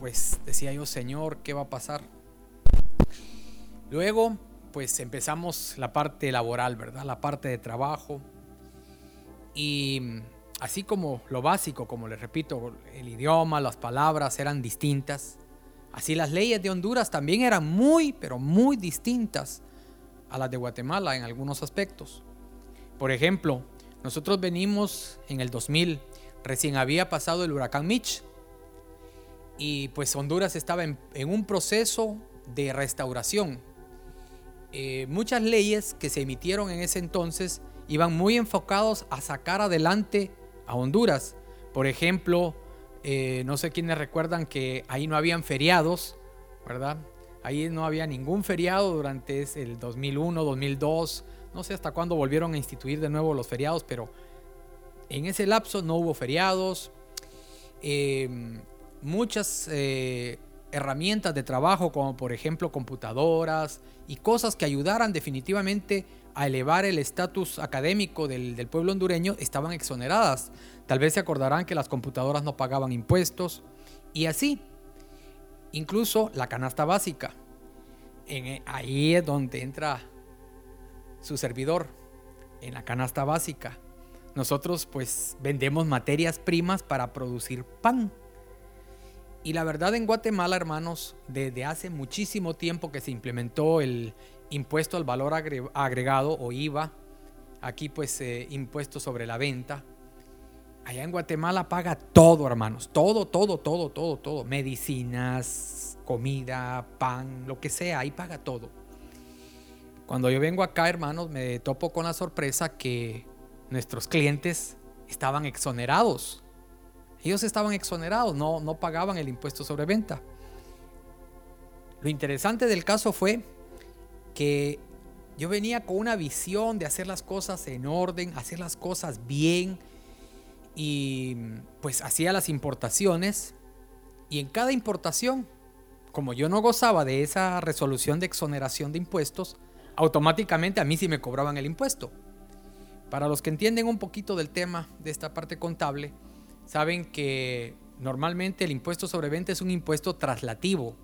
pues decía yo, Señor, ¿qué va a pasar? Luego, pues empezamos la parte laboral, ¿verdad? La parte de trabajo. Y así como lo básico, como les repito, el idioma, las palabras eran distintas. Así las leyes de Honduras también eran muy, pero muy distintas a las de Guatemala en algunos aspectos. Por ejemplo, nosotros venimos en el 2000, recién había pasado el huracán Mitch y pues Honduras estaba en, un proceso de restauración. Eh, muchas leyes que se emitieron en ese entonces iban muy enfocados a sacar adelante a Honduras. Por ejemplo, eh, no sé quiénes recuerdan que ahí no habían feriados, ¿verdad? Ahí no había ningún feriado durante el 2001, 2002. No sé hasta cuándo volvieron a instituir de nuevo los feriados, pero en ese lapso no hubo feriados. Eh, muchas eh, herramientas de trabajo, como por ejemplo computadoras y cosas que ayudaran definitivamente a elevar el estatus académico del, pueblo hondureño, estaban exoneradas. Tal vez se acordarán que las computadoras no pagaban impuestos y así. Incluso la canasta básica. En, eh, ahí es donde entra su servidor, en la canasta básica. Nosotros pues vendemos materias primas para producir pan. Y la verdad en Guatemala, hermanos, desde hace muchísimo tiempo que se implementó el impuesto al valor agregado o IVA, aquí pues eh, impuesto sobre la venta. Allá en Guatemala paga todo, hermanos, todo, todo, todo, todo, todo. Medicinas, comida, pan, lo que sea, ahí paga todo. Cuando yo vengo acá, hermanos, me topo con la sorpresa que nuestros clientes estaban exonerados ellos estaban exonerados, no, no pagaban el impuesto sobre venta. Lo interesante del caso fue que yo venía con una visión de hacer las cosas en orden, hacer las cosas bien y pues hacía las importaciones y en cada importación, como yo no gozaba de esa resolución de exoneración de impuestos, automáticamente a mí sí me cobraban el impuesto. Para los que entienden un poquito del tema de esta parte contable, saben que normalmente el impuesto sobre venta es un impuesto traslativo.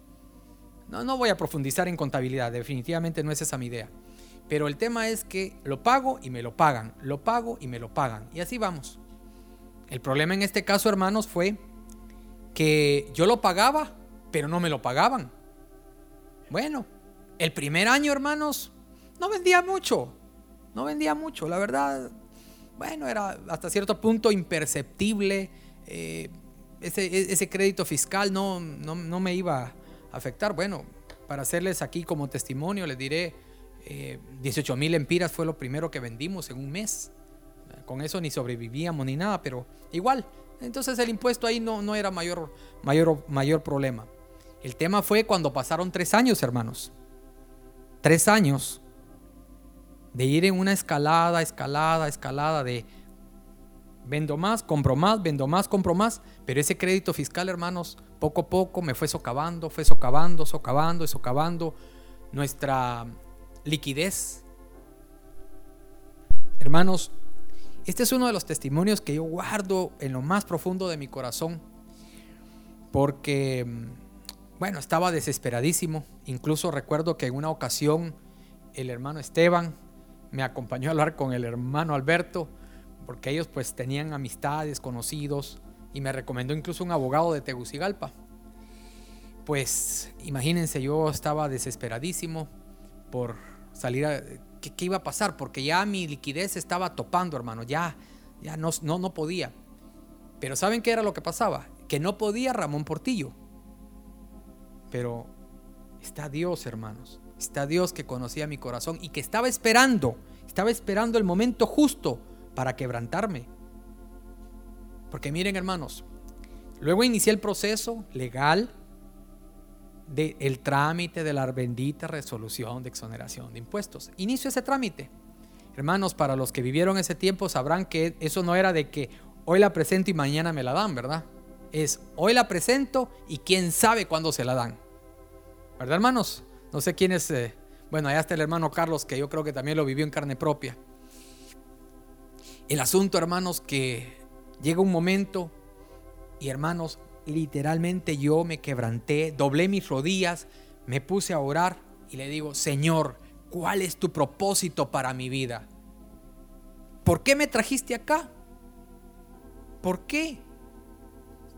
No, no voy a profundizar en contabilidad, definitivamente no es esa mi idea. Pero el tema es que lo pago y me lo pagan, lo pago y me lo pagan. Y así vamos. El problema en este caso, hermanos, fue que yo lo pagaba, pero no me lo pagaban. Bueno, el primer año, hermanos, no vendía mucho. No vendía mucho, la verdad bueno, era hasta cierto punto imperceptible. Eh, ese, ese, crédito fiscal no, no, me iba a afectar. Bueno, para hacerles aquí como testimonio, les diré, 18 eh, mil empiras fue lo primero que vendimos en un mes. Con eso ni sobrevivíamos ni nada, pero igual. Entonces el impuesto ahí no, no era mayor, mayor, mayor problema. El tema fue cuando pasaron tres años, hermanos. Tres años de ir en una escalada, escalada, escalada de vendo más, compro más, vendo más, compro más, pero ese crédito fiscal, hermanos, poco a poco me fue socavando, fue socavando, socavando, socavando nuestra liquidez. Hermanos, este es uno de los testimonios que yo guardo en lo más profundo de mi corazón, porque, bueno, estaba desesperadísimo. Incluso recuerdo que en una ocasión el hermano Esteban, me acompañó a hablar con el hermano Alberto, porque ellos pues tenían amistades, conocidos, y me recomendó incluso un abogado de Tegucigalpa. Pues imagínense, yo estaba desesperadísimo por salir a... ¿Qué, iba a pasar? Porque ya mi liquidez estaba topando, hermano, ya, ya no, no, no podía. Pero ¿saben qué era lo que pasaba? Que no podía Ramón Portillo. Pero está Dios, hermanos. Está Dios que conocía mi corazón y que estaba esperando, estaba esperando el momento justo para quebrantarme. Porque miren hermanos, luego inicié el proceso legal del el trámite de la bendita resolución de exoneración de impuestos. Inicio ese trámite. Hermanos, para los que vivieron ese tiempo sabrán que eso no era de que hoy la presento y mañana me la dan, ¿verdad? Es hoy la presento y quién sabe cuándo se la dan. ¿Verdad, hermanos? No sé quién es, eh, bueno, allá está el hermano Carlos, que yo creo que también lo vivió en carne propia. El asunto, hermanos, que llega un momento y hermanos, literalmente yo me quebranté, doblé mis rodillas, me puse a orar y le digo, Señor, ¿cuál es tu propósito para mi vida? ¿Por qué me trajiste acá? ¿Por qué?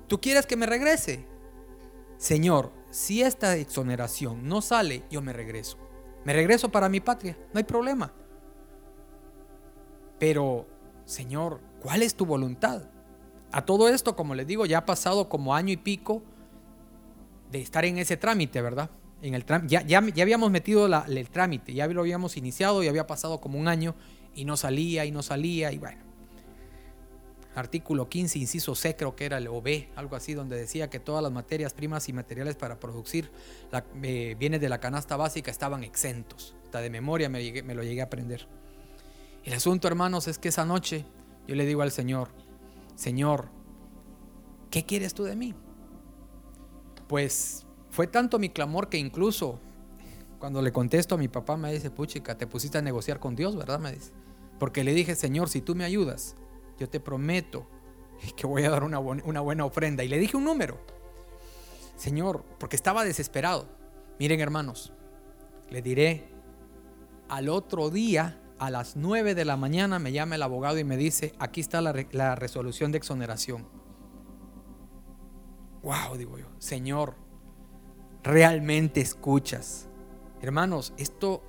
¿Tú quieres que me regrese? Señor, si esta exoneración no sale, yo me regreso. Me regreso para mi patria, no hay problema. Pero, Señor, ¿cuál es tu voluntad? A todo esto, como les digo, ya ha pasado como año y pico de estar en ese trámite, ¿verdad? En el ya, ya, habíamos metido el trámite, ya lo habíamos iniciado y había pasado como un año y no salía y no salía y bueno. Artículo 15, inciso C, creo que era el OB, algo así, donde decía que todas las materias primas y materiales para producir eh, bienes de la canasta básica estaban exentos. Hasta de memoria me, me lo llegué a aprender. El asunto, hermanos, es que esa noche yo le digo al Señor, Señor, ¿qué quieres tú de mí? Pues fue tanto mi clamor que incluso cuando le contesto a mi papá me dice, puchica, te pusiste a negociar con Dios, ¿verdad? Me dice. Porque le dije, Señor, si tú me ayudas, yo te prometo que voy a dar una, una buena ofrenda. Y le dije un número. Señor, porque estaba desesperado. Miren hermanos, le diré, al otro día, a las 9 de la mañana, me llama el abogado y me dice, aquí está la, la resolución de exoneración. Wow, digo yo, Señor, realmente escuchas. Hermanos, esto,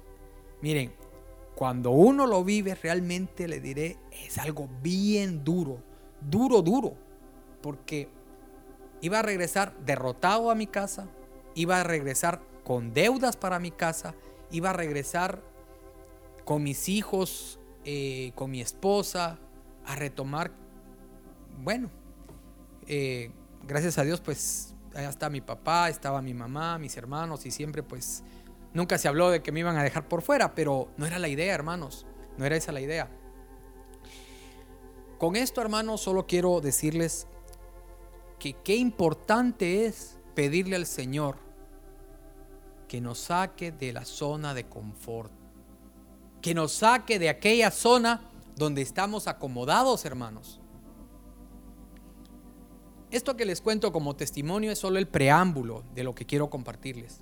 miren, cuando uno lo vive, realmente le diré, es algo bien duro, duro, duro, porque iba a regresar derrotado a mi casa, iba a regresar con deudas para mi casa, iba a regresar con mis hijos, eh, con mi esposa, a retomar, bueno, eh, gracias a Dios, pues allá está mi papá, estaba mi mamá, mis hermanos y siempre pues nunca se habló de que me iban a dejar por fuera, pero no era la idea, hermanos, no era esa la idea. Con esto, hermanos, solo quiero decirles que qué importante es pedirle al Señor que nos saque de la zona de confort, que nos saque de aquella zona donde estamos acomodados, hermanos. Esto que les cuento como testimonio es solo el preámbulo de lo que quiero compartirles.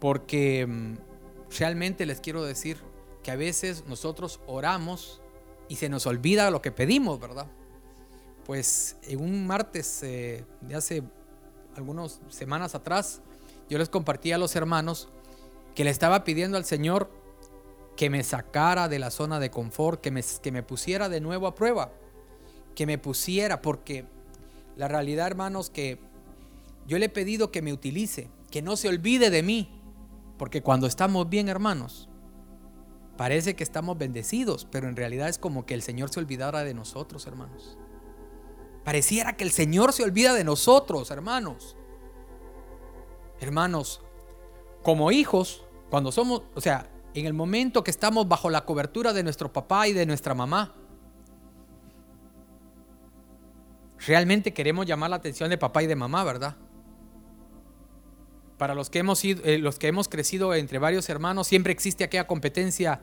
Porque mm, realmente les quiero decir que a veces nosotros oramos y se nos olvida lo que pedimos, ¿verdad? Pues en un martes eh, de hace algunas semanas atrás, yo les compartí a los hermanos que le estaba pidiendo al Señor que me sacara de la zona de confort, que me, que me pusiera de nuevo a prueba, que me pusiera, porque la realidad, hermanos, que yo le he pedido que me utilice, que no se olvide de mí, porque cuando estamos bien, hermanos, parece que estamos bendecidos, pero en realidad es como que el Señor se olvidara de nosotros, hermanos. Pareciera que el Señor se olvida de nosotros, hermanos. Hermanos, como hijos, cuando somos, o sea, en el momento que estamos bajo la cobertura de nuestro papá y de nuestra mamá, realmente queremos llamar la atención de papá y de mamá, ¿verdad? Para los que hemos eh, los que hemos crecido entre varios hermanos, siempre existe aquella competencia.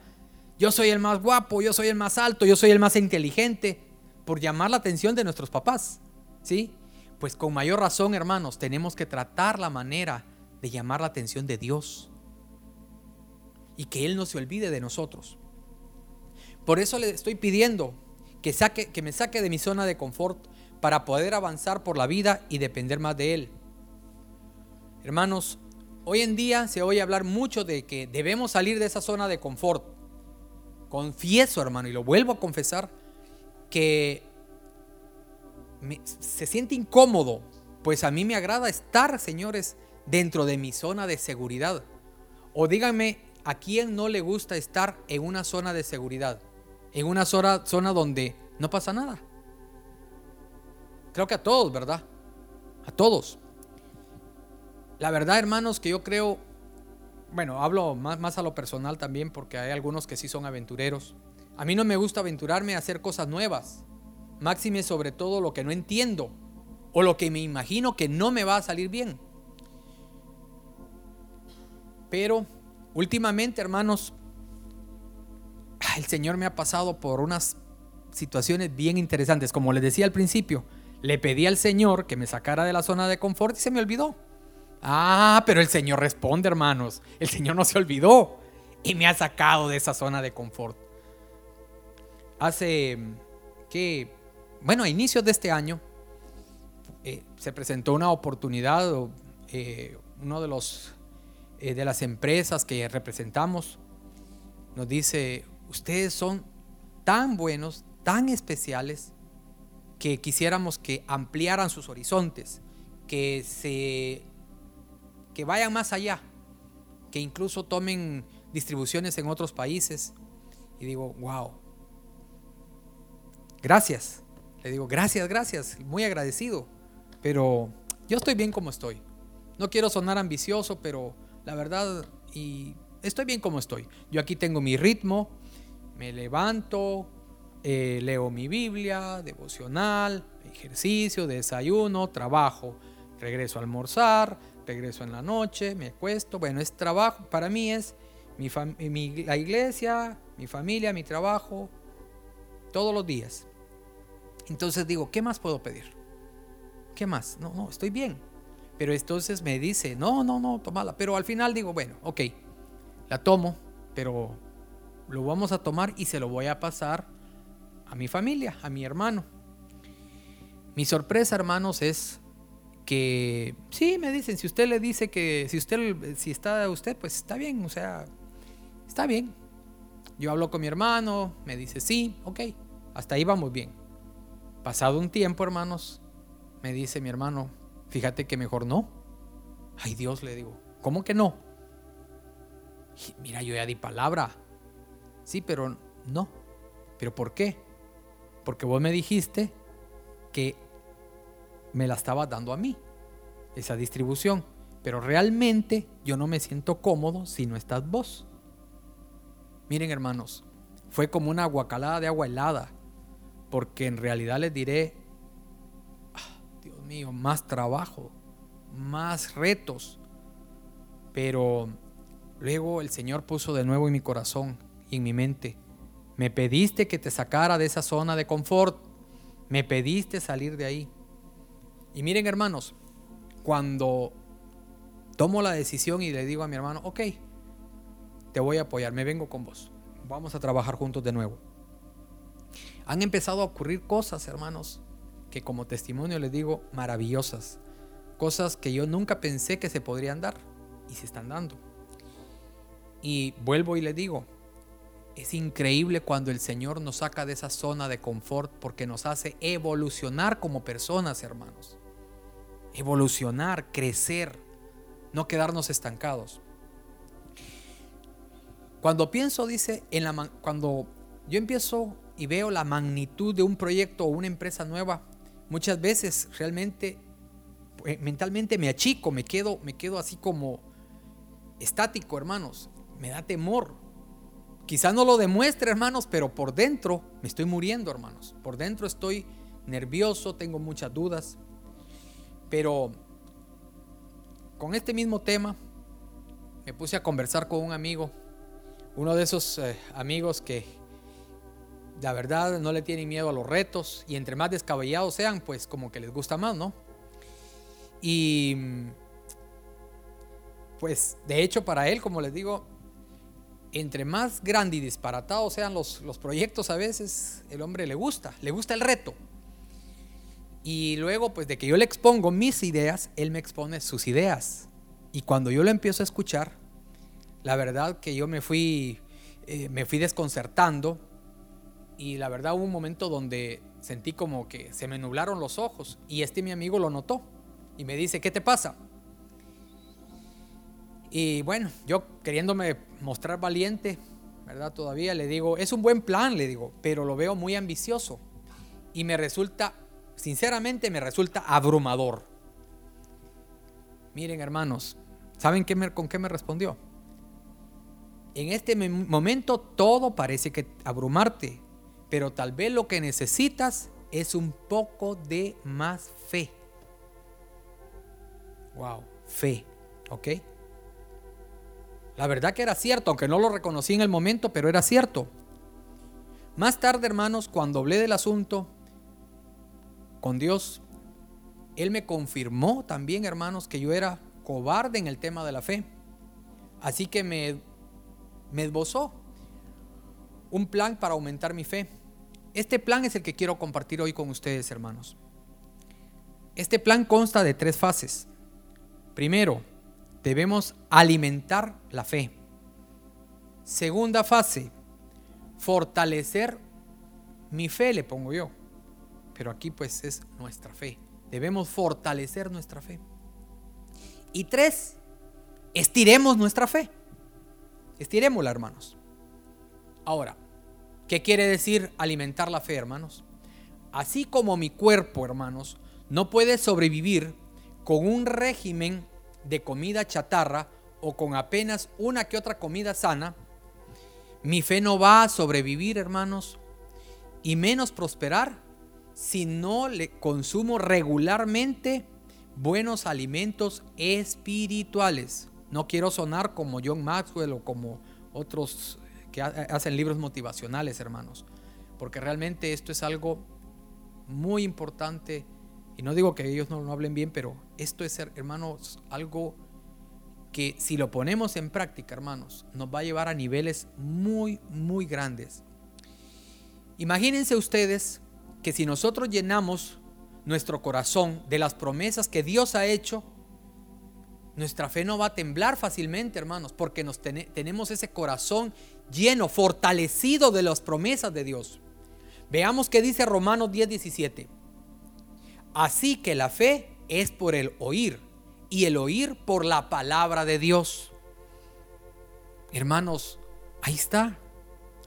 Yo soy el más guapo, yo soy el más alto, yo soy el más inteligente, por llamar la atención de nuestros papás, ¿sí? Pues con mayor razón, hermanos, tenemos que tratar la manera de llamar la atención de Dios y que Él no se olvide de nosotros. Por eso le estoy pidiendo que, saque, que me saque de mi zona de confort para poder avanzar por la vida y depender más de Él. Hermanos, hoy en día se oye hablar mucho de que debemos salir de esa zona de confort. Confieso, hermano, y lo vuelvo a confesar, que se siente incómodo, pues a mí me agrada estar, señores, dentro de mi zona de seguridad. O díganme, ¿a quién no le gusta estar en una zona de seguridad? En una zona, zona donde no pasa nada. Creo que a todos, ¿verdad? A todos. La verdad, hermanos, que yo creo, bueno, hablo más, a lo personal también porque hay algunos que sí son aventureros. A mí no me gusta aventurarme a hacer cosas nuevas. Máxime sobre todo lo que no entiendo o lo que me imagino que no me va a salir bien. Pero Últimamente, hermanos, el Señor me ha pasado por unas situaciones bien interesantes. Como les decía al principio, Le pedí al Señor que me sacara de la zona de confort y se me olvidó. Ah, pero el Señor responde, hermanos. El Señor no se olvidó y me ha sacado de esa zona de confort. Hace que, bueno, a inicios de este año eh, se presentó una oportunidad, eh, uno de los eh, de las empresas que representamos nos dice, ustedes son tan buenos, tan especiales, que quisiéramos que ampliaran sus horizontes, que se que vayan más allá, que incluso tomen distribuciones en otros países. Y digo, wow. Gracias. Le digo, gracias, gracias. Muy agradecido. Pero yo estoy bien como estoy. No quiero sonar ambicioso, pero la verdad, y estoy bien como estoy. Yo aquí tengo mi ritmo, me levanto, eh, leo mi Biblia, devocional, ejercicio, desayuno, trabajo, regreso a almorzar, regreso en la noche, me acuesto. Bueno, es trabajo, para mí es mi, la iglesia, mi familia, mi trabajo, todos los días. Entonces digo, ¿qué más puedo pedir? ¿Qué más? No, no, estoy bien. Pero entonces me dice, no, no, no, tomala. Pero al final digo, bueno, ok, la tomo, pero lo vamos a tomar y se lo voy a pasar a mi familia, a mi hermano. Mi sorpresa, hermanos, es que sí me dicen, si usted le dice que si usted si está usted, pues está bien, o sea, está bien. Yo hablo con mi hermano, me dice, "Sí, ok." Hasta ahí vamos bien. Pasado un tiempo, hermanos, me dice mi hermano, "Fíjate que mejor no." Ay, Dios, le digo, "¿Cómo que no?" mira, yo ya di palabra. Sí, pero no. ¿Pero por qué? Porque vos me dijiste que me la estaba dando a mí, esa distribución. Pero realmente yo no me siento cómodo si no estás vos. Miren hermanos, fue como una guacalada de agua helada, porque en realidad les diré, ah, Dios mío, más trabajo, más retos. Pero luego el Señor puso de nuevo en mi corazón y en mi mente, me pediste que te sacara de esa zona de confort, me pediste salir de ahí. Y miren hermanos, cuando tomo la decisión y le digo a mi hermano, ok, te voy a apoyar, me vengo con vos, vamos a trabajar juntos de nuevo. Han empezado a ocurrir cosas, hermanos, que como testimonio les digo, maravillosas. Cosas que yo nunca pensé que se podrían dar y se están dando. Y vuelvo y le digo, es increíble cuando el Señor nos saca de esa zona de confort porque nos hace evolucionar como personas, hermanos evolucionar, crecer, no quedarnos estancados. Cuando pienso, dice, en la, cuando yo empiezo y veo la magnitud de un proyecto o una empresa nueva, muchas veces realmente eh, mentalmente me achico, me quedo, me quedo así como estático, hermanos. Me da temor. Quizás no lo demuestre, hermanos, pero por dentro me estoy muriendo, hermanos. Por dentro estoy nervioso, tengo muchas dudas. Pero con este mismo tema me puse a conversar con un amigo, uno de esos eh, amigos que la verdad no le tienen miedo a los retos y entre más descabellados sean, pues como que les gusta más, ¿no? Y pues de hecho para él, como les digo, entre más grande y disparatados sean los, los proyectos a veces, el hombre le gusta, le gusta el reto. Y luego, pues de que yo le expongo mis ideas, él me expone sus ideas. Y cuando yo lo empiezo a escuchar, la verdad que yo me fui, eh, me fui desconcertando. Y la verdad hubo un momento donde sentí como que se me nublaron los ojos. Y este mi amigo lo notó. Y me dice, ¿qué te pasa? Y bueno, yo queriéndome mostrar valiente, ¿verdad? Todavía le digo, es un buen plan, le digo, pero lo veo muy ambicioso. Y me resulta sinceramente me resulta abrumador. Miren hermanos, ¿saben qué con qué me respondió? En este momento todo parece que abrumarte, pero tal vez lo que necesitas es un poco de más fe. Wow, fe, ¿ok? La verdad que era cierto, aunque no lo reconocí en el momento, pero era cierto. Más tarde, hermanos, cuando hablé del asunto, con Dios, Él me confirmó también, hermanos, que yo era cobarde en el tema de la fe. Así que me, me esbozó un plan para aumentar mi fe. Este plan es el que quiero compartir hoy con ustedes, hermanos. Este plan consta de tres fases. Primero, debemos alimentar la fe. Segunda fase, fortalecer mi fe, le pongo yo. Pero aquí pues es nuestra fe. Debemos fortalecer nuestra fe. Y tres, estiremos nuestra fe. Estiremosla, hermanos. Ahora, ¿qué quiere decir alimentar la fe, hermanos? Así como mi cuerpo, hermanos, no puede sobrevivir con un régimen de comida chatarra o con apenas una que otra comida sana, mi fe no va a sobrevivir, hermanos, y menos prosperar si no le consumo regularmente buenos alimentos espirituales. No quiero sonar como John Maxwell o como otros que hacen libros motivacionales, hermanos, porque realmente esto es algo muy importante. Y no digo que ellos no lo hablen bien, pero esto es, hermanos, algo que si lo ponemos en práctica, hermanos, nos va a llevar a niveles muy, muy grandes. Imagínense ustedes que si nosotros llenamos nuestro corazón de las promesas que Dios ha hecho, nuestra fe no va a temblar fácilmente, hermanos, porque nos tenemos ese corazón lleno, fortalecido de las promesas de Dios. Veamos qué dice Romanos 10:17. Así que la fe es por el oír y el oír por la palabra de Dios. Hermanos, ahí está.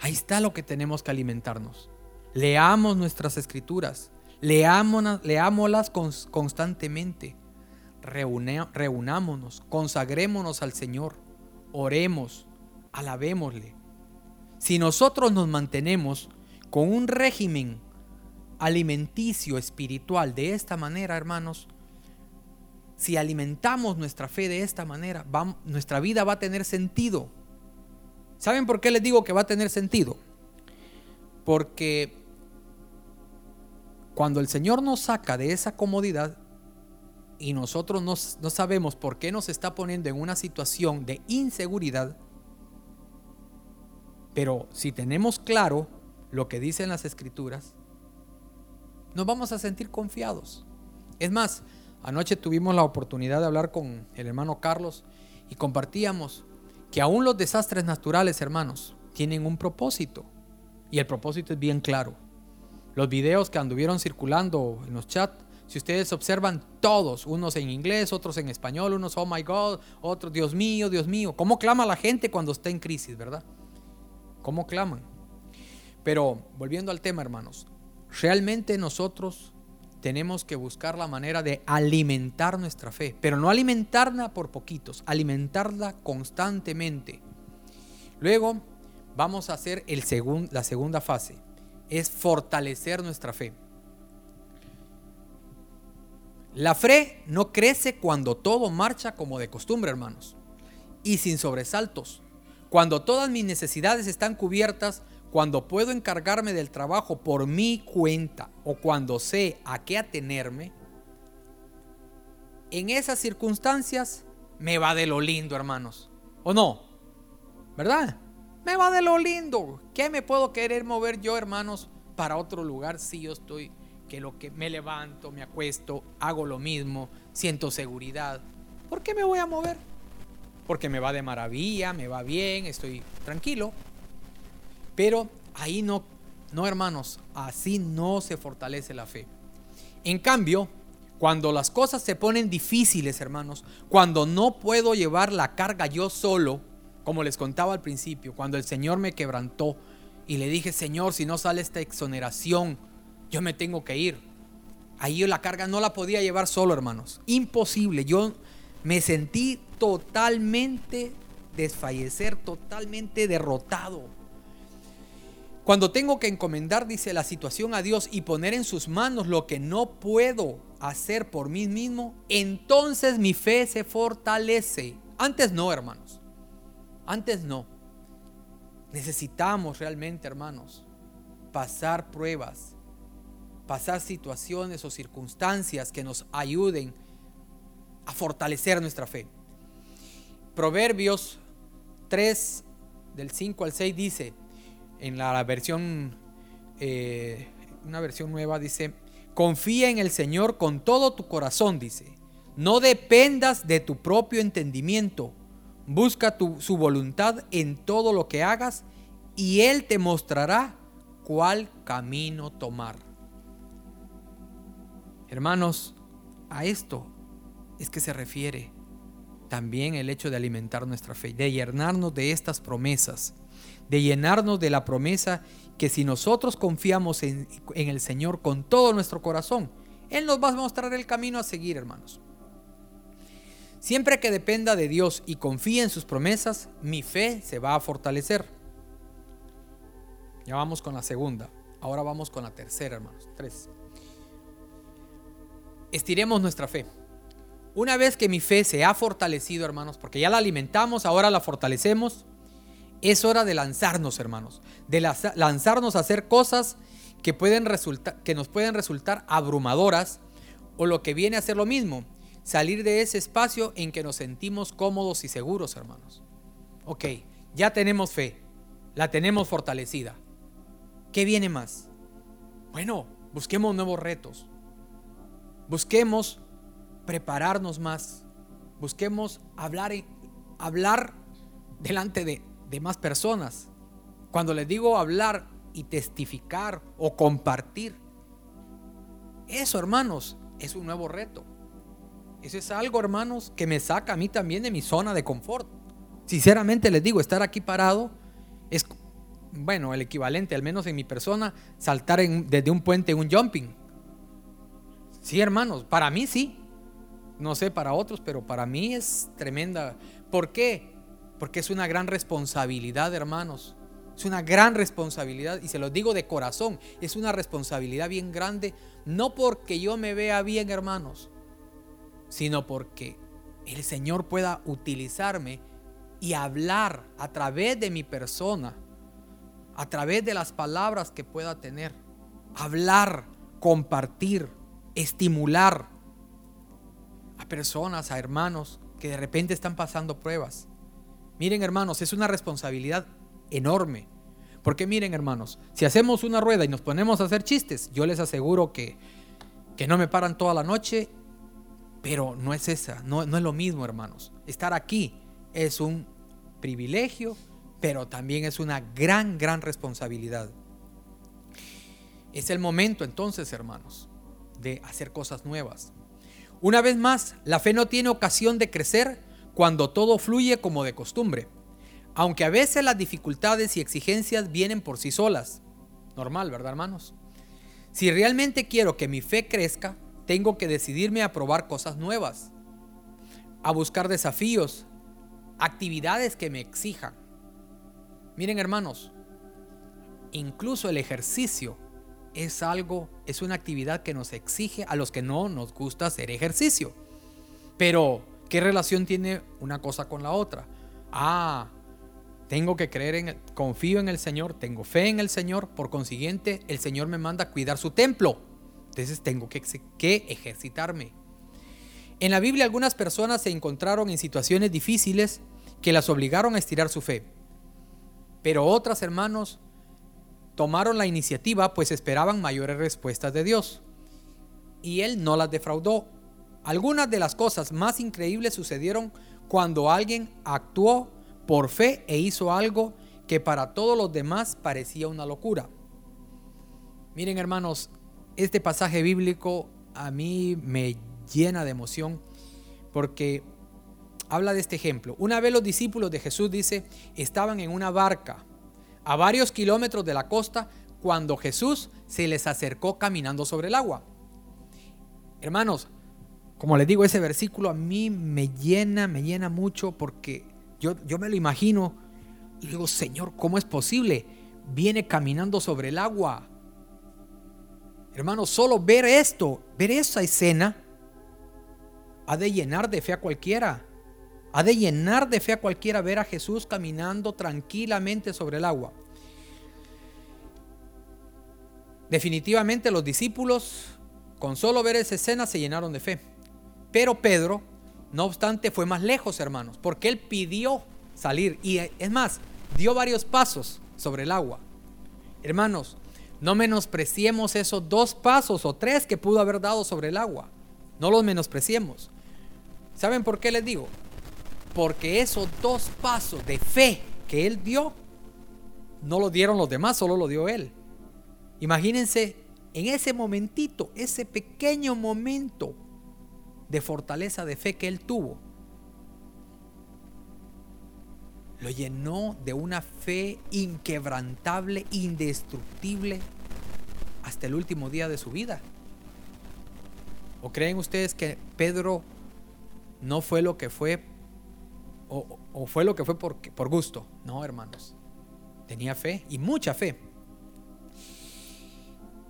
Ahí está lo que tenemos que alimentarnos. Leamos nuestras escrituras. leámoslas constantemente. reunámonos, consagrémonos al Señor. Oremos, alabémosle. Si nosotros nos mantenemos con un régimen alimenticio espiritual de esta manera, hermanos, si alimentamos nuestra fe de esta manera, nuestra vida va a tener sentido. ¿Saben por qué les digo que va a tener sentido? Porque cuando el Señor nos saca de esa comodidad y nosotros no, no sabemos por qué nos está poniendo en una situación de inseguridad, pero si tenemos claro lo que dicen las escrituras, nos vamos a sentir confiados. Es más, Anoche tuvimos la oportunidad de hablar con el hermano Carlos y compartíamos que aún los desastres naturales, hermanos, tienen un propósito. Y el propósito es bien claro. Los videos que anduvieron circulando en los chats, si ustedes observan todos, unos en inglés, otros en español, unos, oh my God, otros, Dios mío, Dios mío. ¿Cómo clama la gente cuando está en crisis, verdad? ¿Cómo claman? Pero volviendo al tema, hermanos, realmente nosotros tenemos que buscar la manera de alimentar nuestra fe, pero no alimentarla por poquitos, alimentarla constantemente. Luego vamos a hacer el la segunda fase, es fortalecer nuestra fe. La fe no crece cuando todo marcha como de costumbre, hermanos, y sin sobresaltos. Cuando todas mis necesidades están cubiertas, cuando puedo encargarme del trabajo por mi cuenta o cuando sé a qué atenerme, en esas circunstancias me va de lo lindo, hermanos. ¿O no? ¿Verdad? Me va de lo lindo. ¿Qué me puedo querer mover yo, hermanos, para otro lugar si yo estoy que lo que me levanto, me acuesto, hago lo mismo, siento seguridad? ¿Por qué me voy a mover? Porque me va de maravilla, me va bien, estoy tranquilo. Pero ahí no, no hermanos, así no se fortalece la fe. En cambio, cuando las cosas se ponen difíciles, hermanos, cuando no puedo llevar la carga yo solo, como les contaba al principio, cuando el Señor me quebrantó y le dije, Señor, si no sale esta exoneración, yo me tengo que ir. Ahí la carga no la podía llevar solo, hermanos. Imposible. Yo me sentí totalmente desfallecer, totalmente derrotado. Cuando tengo que encomendar, dice, la situación a Dios y poner en sus manos lo que no puedo hacer por mí mismo, entonces mi fe se fortalece. Antes no, hermanos. Antes no. Necesitamos realmente, hermanos, pasar pruebas. pasar situaciones o circunstancias que nos ayuden a fortalecer nuestra fe. Proverbios 3, del 5 al 6 dice, en la versión, eh, una versión nueva dice, confía en el Señor con todo tu corazón, dice, no dependas de tu propio entendimiento, busca su voluntad en todo lo que hagas y Él te mostrará cuál camino tomar. Hermanos, a esto es que se refiere también el hecho de alimentar nuestra fe, de llenarnos de estas promesas, de llenarnos de la promesa que si nosotros confiamos en, en, el Señor con todo nuestro corazón, Él nos va a mostrar el camino a seguir, hermanos. Siempre que dependa de Dios y confíe en sus promesas, mi fe se va a fortalecer. Ya vamos con la segunda. Ahora vamos con la tercera, hermanos. Tres. Estiremos nuestra fe. Una vez que mi fe se ha fortalecido, hermanos, porque ya la alimentamos, ahora la fortalecemos, es hora de lanzarnos, hermanos, de lanzarnos a hacer cosas que, pueden que nos pueden resultar abrumadoras o lo que viene a ser lo mismo, salir de ese espacio en que nos sentimos cómodos y seguros, hermanos. Ok, ya tenemos fe, la tenemos fortalecida. ¿Qué viene más? Bueno, busquemos nuevos retos. Busquemos prepararnos más. Busquemos hablar, hablar delante de, de más personas. Cuando les digo hablar y testificar o compartir, eso, hermanos, es un nuevo reto. Eso es algo, hermanos, que me saca a mí también de mi zona de confort. Sinceramente les digo, estar aquí parado es, bueno, el equivalente, al menos en mi persona, saltar desde un puente en un jumping. Sí, hermanos, para mí sí. No sé para otros, pero para mí es tremenda. ¿Por qué? Porque es una gran responsabilidad, hermanos. Es una gran responsabilidad y se lo digo de corazón. Es una responsabilidad bien grande, no porque yo me vea bien, hermanos, sino porque el Señor pueda utilizarme y hablar a través de mi persona, a través de las palabras que pueda tener. Hablar, compartir, estimular a personas, a hermanos que de repente están pasando pruebas. Miren hermanos, es una responsabilidad enorme. Porque miren hermanos, si hacemos una rueda y nos ponemos a hacer chistes, yo les aseguro que, que no me paran toda la noche, pero no es esa, no, no es lo mismo hermanos. Estar aquí es un privilegio, pero también es una gran, gran responsabilidad. Es el momento entonces, hermanos, de hacer cosas nuevas. Una vez más, la fe no tiene ocasión de crecer cuando todo fluye como de costumbre, aunque a veces las dificultades y exigencias vienen por sí solas. Normal, ¿verdad, hermanos? Si realmente quiero que mi fe crezca, tengo que decidirme a probar cosas nuevas, a buscar desafíos, actividades que me exijan. Miren, hermanos, incluso el ejercicio es algo, es una actividad que nos exige a los que no nos gusta hacer ejercicio. Pero, ¿qué relación tiene una cosa con la otra? Ah, tengo que creer en, confío en el Señor, tengo fe en el Señor, por consiguiente, el Señor me manda a cuidar su templo. Entonces tengo que, que ejercitarme. En la Biblia algunas personas se encontraron en situaciones difíciles que las obligaron a estirar su fe. Pero otras, hermanos, tomaron la iniciativa pues esperaban mayores respuestas de Dios. Y Él no las defraudó. Algunas de las cosas más increíbles sucedieron cuando alguien actuó por fe e hizo algo que para todos los demás parecía una locura. Miren hermanos, este pasaje bíblico a mí me llena de emoción porque habla de este ejemplo. Una vez los discípulos de Jesús dice, estaban en una barca a varios kilómetros de la costa cuando Jesús se les acercó caminando sobre el agua. Hermanos, como les digo, ese versículo a mí me llena, me llena mucho porque yo, yo me lo imagino y digo, Señor, ¿cómo es posible? Viene caminando sobre el agua. Hermanos, solo ver esto, ver esa escena, ha de llenar de fe a cualquiera. Ha de llenar de fe a cualquiera ver a Jesús caminando tranquilamente sobre el agua. Definitivamente los discípulos, con solo ver esa escena, se llenaron de fe. Pero Pedro, no obstante, fue más lejos, hermanos, porque él pidió salir. Y es más, dio varios pasos sobre el agua. Hermanos, no menospreciemos esos dos pasos o tres que pudo haber dado sobre el agua. No los menospreciemos. ¿Saben por qué les digo? Porque esos dos pasos de fe que él dio, no lo dieron los demás, solo lo dio él. Imagínense en ese momentito, ese pequeño momento de fortaleza de fe que él tuvo, lo llenó de una fe inquebrantable, indestructible, hasta el último día de su vida. ¿O creen ustedes que Pedro no fue lo que fue, o, fue lo que fue por, por gusto? No, hermanos. Tenía fe y mucha fe.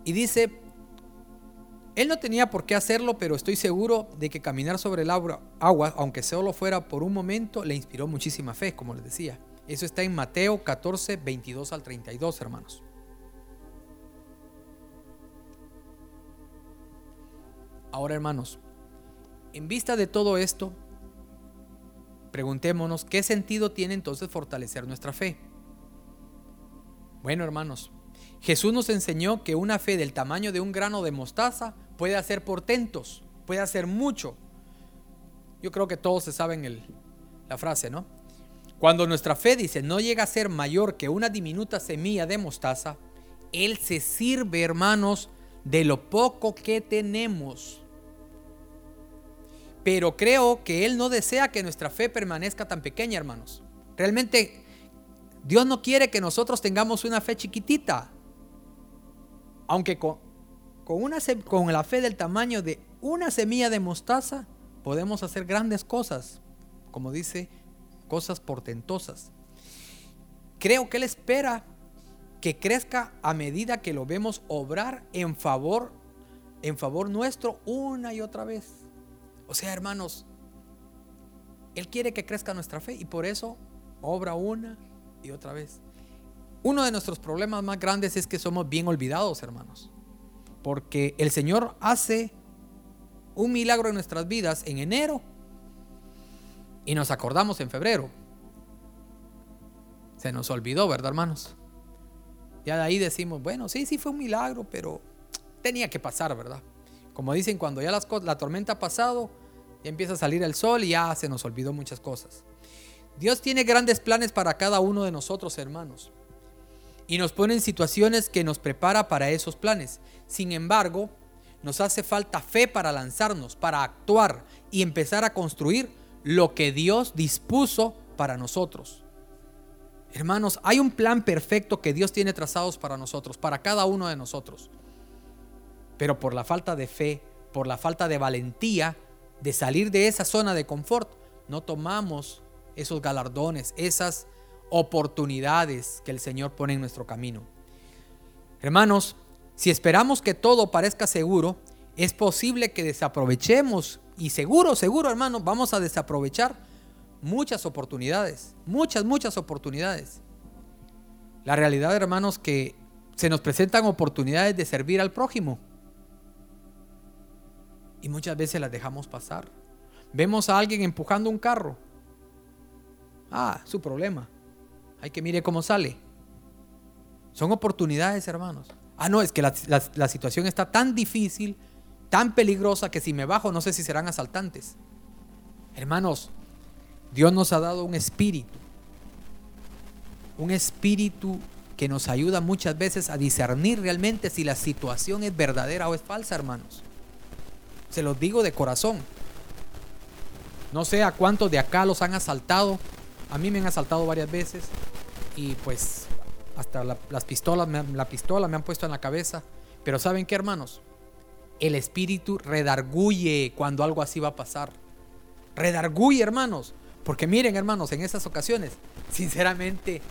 Y dice, él no tenía por qué hacerlo, pero estoy seguro de que caminar sobre el agua, aunque solo fuera por un momento, le inspiró muchísima fe, como les decía. Eso está en Mateo 14, 22 al 32, hermanos. Ahora, hermanos, en vista de todo esto, preguntémonos qué sentido tiene entonces fortalecer nuestra fe. Bueno, hermanos, Jesús nos enseñó que una fe del tamaño de un grano de mostaza puede hacer portentos, puede hacer mucho. Yo creo que todos se saben la frase, ¿no? Cuando nuestra fe dice no llega a ser mayor que una diminuta semilla de mostaza, Él se sirve, hermanos, de lo poco que tenemos. Pero creo que Él no desea que nuestra fe permanezca tan pequeña, hermanos. Realmente Dios no quiere que nosotros tengamos una fe chiquitita. Aunque con, una, con la fe del tamaño de una semilla de mostaza podemos hacer grandes cosas, como dice, cosas portentosas. Creo que Él espera que crezca a medida que lo vemos obrar en favor, en favor nuestro una y otra vez. O sea, hermanos, Él quiere que crezca nuestra fe y por eso obra una y otra vez. Uno de nuestros problemas más grandes es que somos bien olvidados, hermanos. Porque el Señor hace un milagro en nuestras vidas en enero y nos acordamos en febrero. Se nos olvidó, ¿verdad, hermanos? Ya de ahí decimos, bueno, sí, sí fue un milagro, pero tenía que pasar, ¿verdad? Como dicen, cuando ya la tormenta ha pasado, ya empieza a salir el sol y ya se nos olvidó muchas cosas. Dios tiene grandes planes para cada uno de nosotros, hermanos y nos pone en situaciones que nos prepara para esos planes. Sin embargo, nos hace falta fe para lanzarnos, para actuar y empezar a construir lo que Dios dispuso para nosotros. Hermanos, hay un plan perfecto que Dios tiene trazados para nosotros, para cada uno de nosotros. Pero por la falta de fe, por la falta de valentía de salir de esa zona de confort, no tomamos esos galardones, esas oportunidades que el Señor pone en nuestro camino. Hermanos, si esperamos que todo parezca seguro, es posible que desaprovechemos y seguro, seguro hermanos, vamos a desaprovechar muchas oportunidades, muchas, muchas oportunidades. La realidad, hermanos, que se nos presentan oportunidades de servir al prójimo y muchas veces las dejamos pasar. Vemos a alguien empujando un carro. Ah, su problema. Hay que mire cómo sale. Son oportunidades, hermanos. Ah, no, es que la, situación está tan difícil, tan peligrosa, que si me bajo no sé si serán asaltantes. Hermanos, Dios nos ha dado un espíritu. Un espíritu que nos ayuda muchas veces a discernir realmente si la situación es verdadera o es falsa, hermanos. Se los digo de corazón. No sé a cuántos de acá los han asaltado a mí me han asaltado varias veces y pues hasta las pistolas, la pistola me han puesto en la cabeza. Pero ¿saben qué, hermanos? El espíritu redarguye cuando algo así va a pasar. Redarguye, hermanos. Porque miren, hermanos, en esas ocasiones, sinceramente,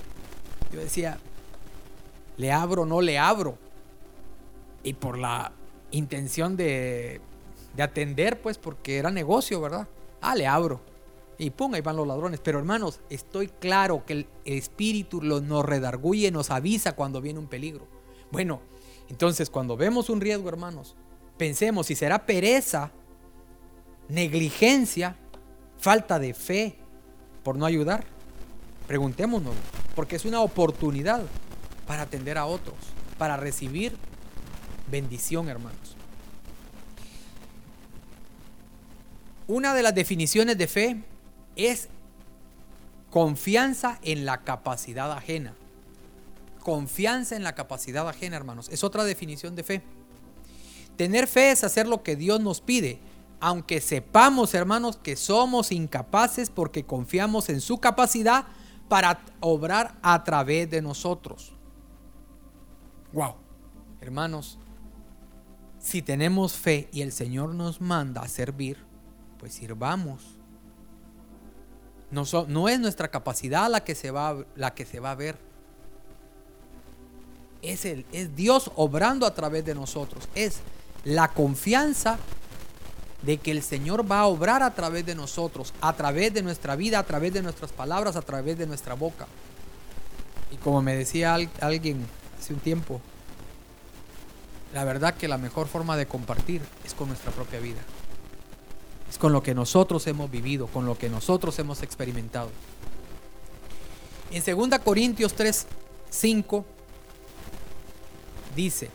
yo decía, ¿le abro no le abro? Y por la intención de, de atender, pues, porque era negocio, ¿verdad? Ah, le abro. Y pum, ahí van los ladrones. Pero hermanos, estoy claro que el espíritu nos redarguye, nos avisa cuando viene un peligro. Bueno, Entonces, cuando vemos un riesgo, hermanos, pensemos si será pereza, negligencia, falta de fe por no ayudar. Preguntémonos, porque es una oportunidad para atender a otros, para recibir bendición, hermanos. Una de las definiciones de fe es confianza en la capacidad ajena. Confianza en la capacidad ajena, hermanos. Es otra definición de fe. Tener fe es hacer lo que Dios nos pide, aunque sepamos, hermanos, que somos incapaces porque confiamos en su capacidad para obrar a través de nosotros. Wow, hermanos, si tenemos fe y el Señor nos manda a servir, pues sirvamos. No, es nuestra capacidad la que se va, la que se va a ver. Es, el, es Dios obrando a través de nosotros. Es la confianza de que el Señor va a obrar a través de nosotros, a través de nuestra vida, a través de nuestras palabras, a través de nuestra boca. Y como me decía alguien hace un tiempo, la verdad que la mejor forma de compartir es con nuestra propia vida. Con lo que nosotros hemos vivido, con lo que nosotros hemos experimentado. En 2 Corintios 3, 5 dice,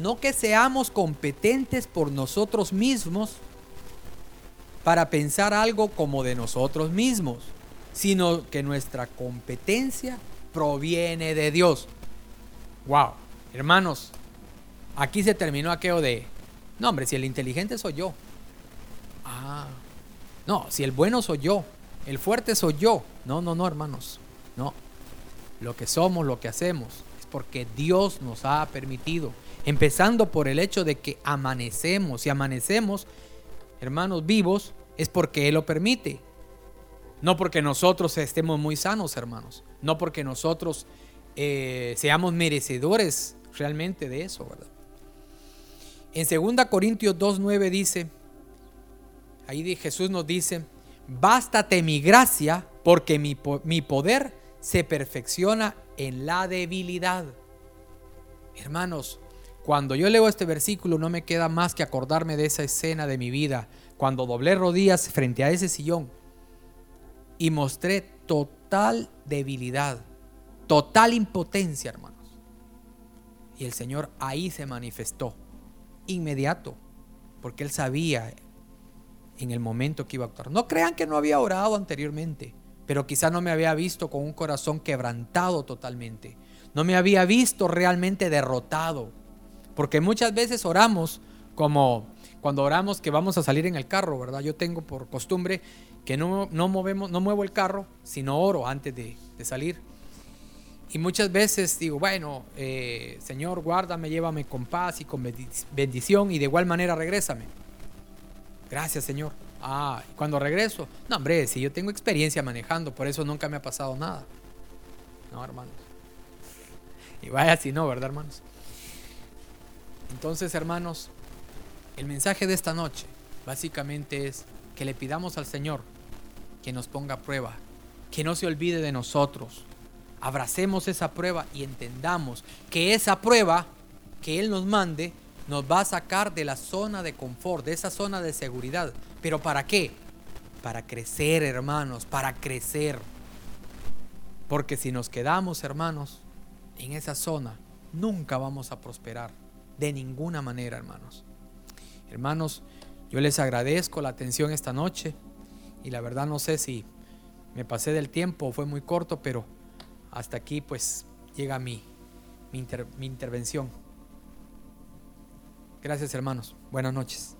no que seamos competentes por nosotros mismos para pensar algo como de nosotros mismos, sino que nuestra competencia proviene de Dios. Wow, hermanos, aquí se terminó aquello de, no hombre, si el inteligente soy yo. No, si el bueno soy yo, el fuerte soy yo. No, no, no, hermanos, no. Lo que somos, lo que hacemos, es porque Dios nos ha permitido. Empezando por el hecho de que amanecemos. Y amanecemos, hermanos, vivos, es porque Él lo permite. No porque nosotros estemos muy sanos, hermanos. No porque nosotros eh, seamos merecedores realmente de eso, ¿verdad? En 2 Corintios 2.9 dice, ahí Jesús nos dice, bástate mi gracia porque mi, mi poder se perfecciona en la debilidad. Hermanos, cuando yo leo este versículo no me queda más que acordarme de esa escena de mi vida, cuando doblé rodillas frente a ese sillón y mostré total debilidad, total impotencia, hermanos. Y el Señor ahí se manifestó, inmediato, porque Él sabía en el momento que iba a actuar. No crean que no había orado anteriormente, pero quizá no me había visto con un corazón quebrantado totalmente. No me había visto realmente derrotado porque muchas veces oramos como cuando oramos que vamos a salir en el carro, ¿verdad? Yo tengo por costumbre que no, no, movemos, no muevo el carro, sino oro antes de, salir. Y muchas veces digo, bueno, eh, Señor, guárdame, llévame con paz y con bendición y de igual manera regrésame. Gracias, Señor. Ah, cuando regreso, no, hombre, si yo tengo experiencia manejando, por eso nunca me ha pasado nada. No, hermanos. Y vaya si no, ¿verdad, hermanos? Entonces, hermanos, el mensaje de esta noche básicamente es que le pidamos al Señor que nos ponga a prueba, que no se olvide de nosotros. Abracemos esa prueba y entendamos que esa prueba que Él nos mande nos va a sacar de la zona de confort, de esa zona de seguridad. ¿Pero para qué? Para crecer, hermanos, para crecer. Porque si nos quedamos, hermanos, en esa zona, nunca vamos a prosperar. De ninguna manera, hermanos. Hermanos, yo les agradezco la atención esta noche y la verdad no sé si me pasé del tiempo fue muy corto, pero hasta aquí pues llega mi, mi, mi intervención. Gracias hermanos. Buenas noches.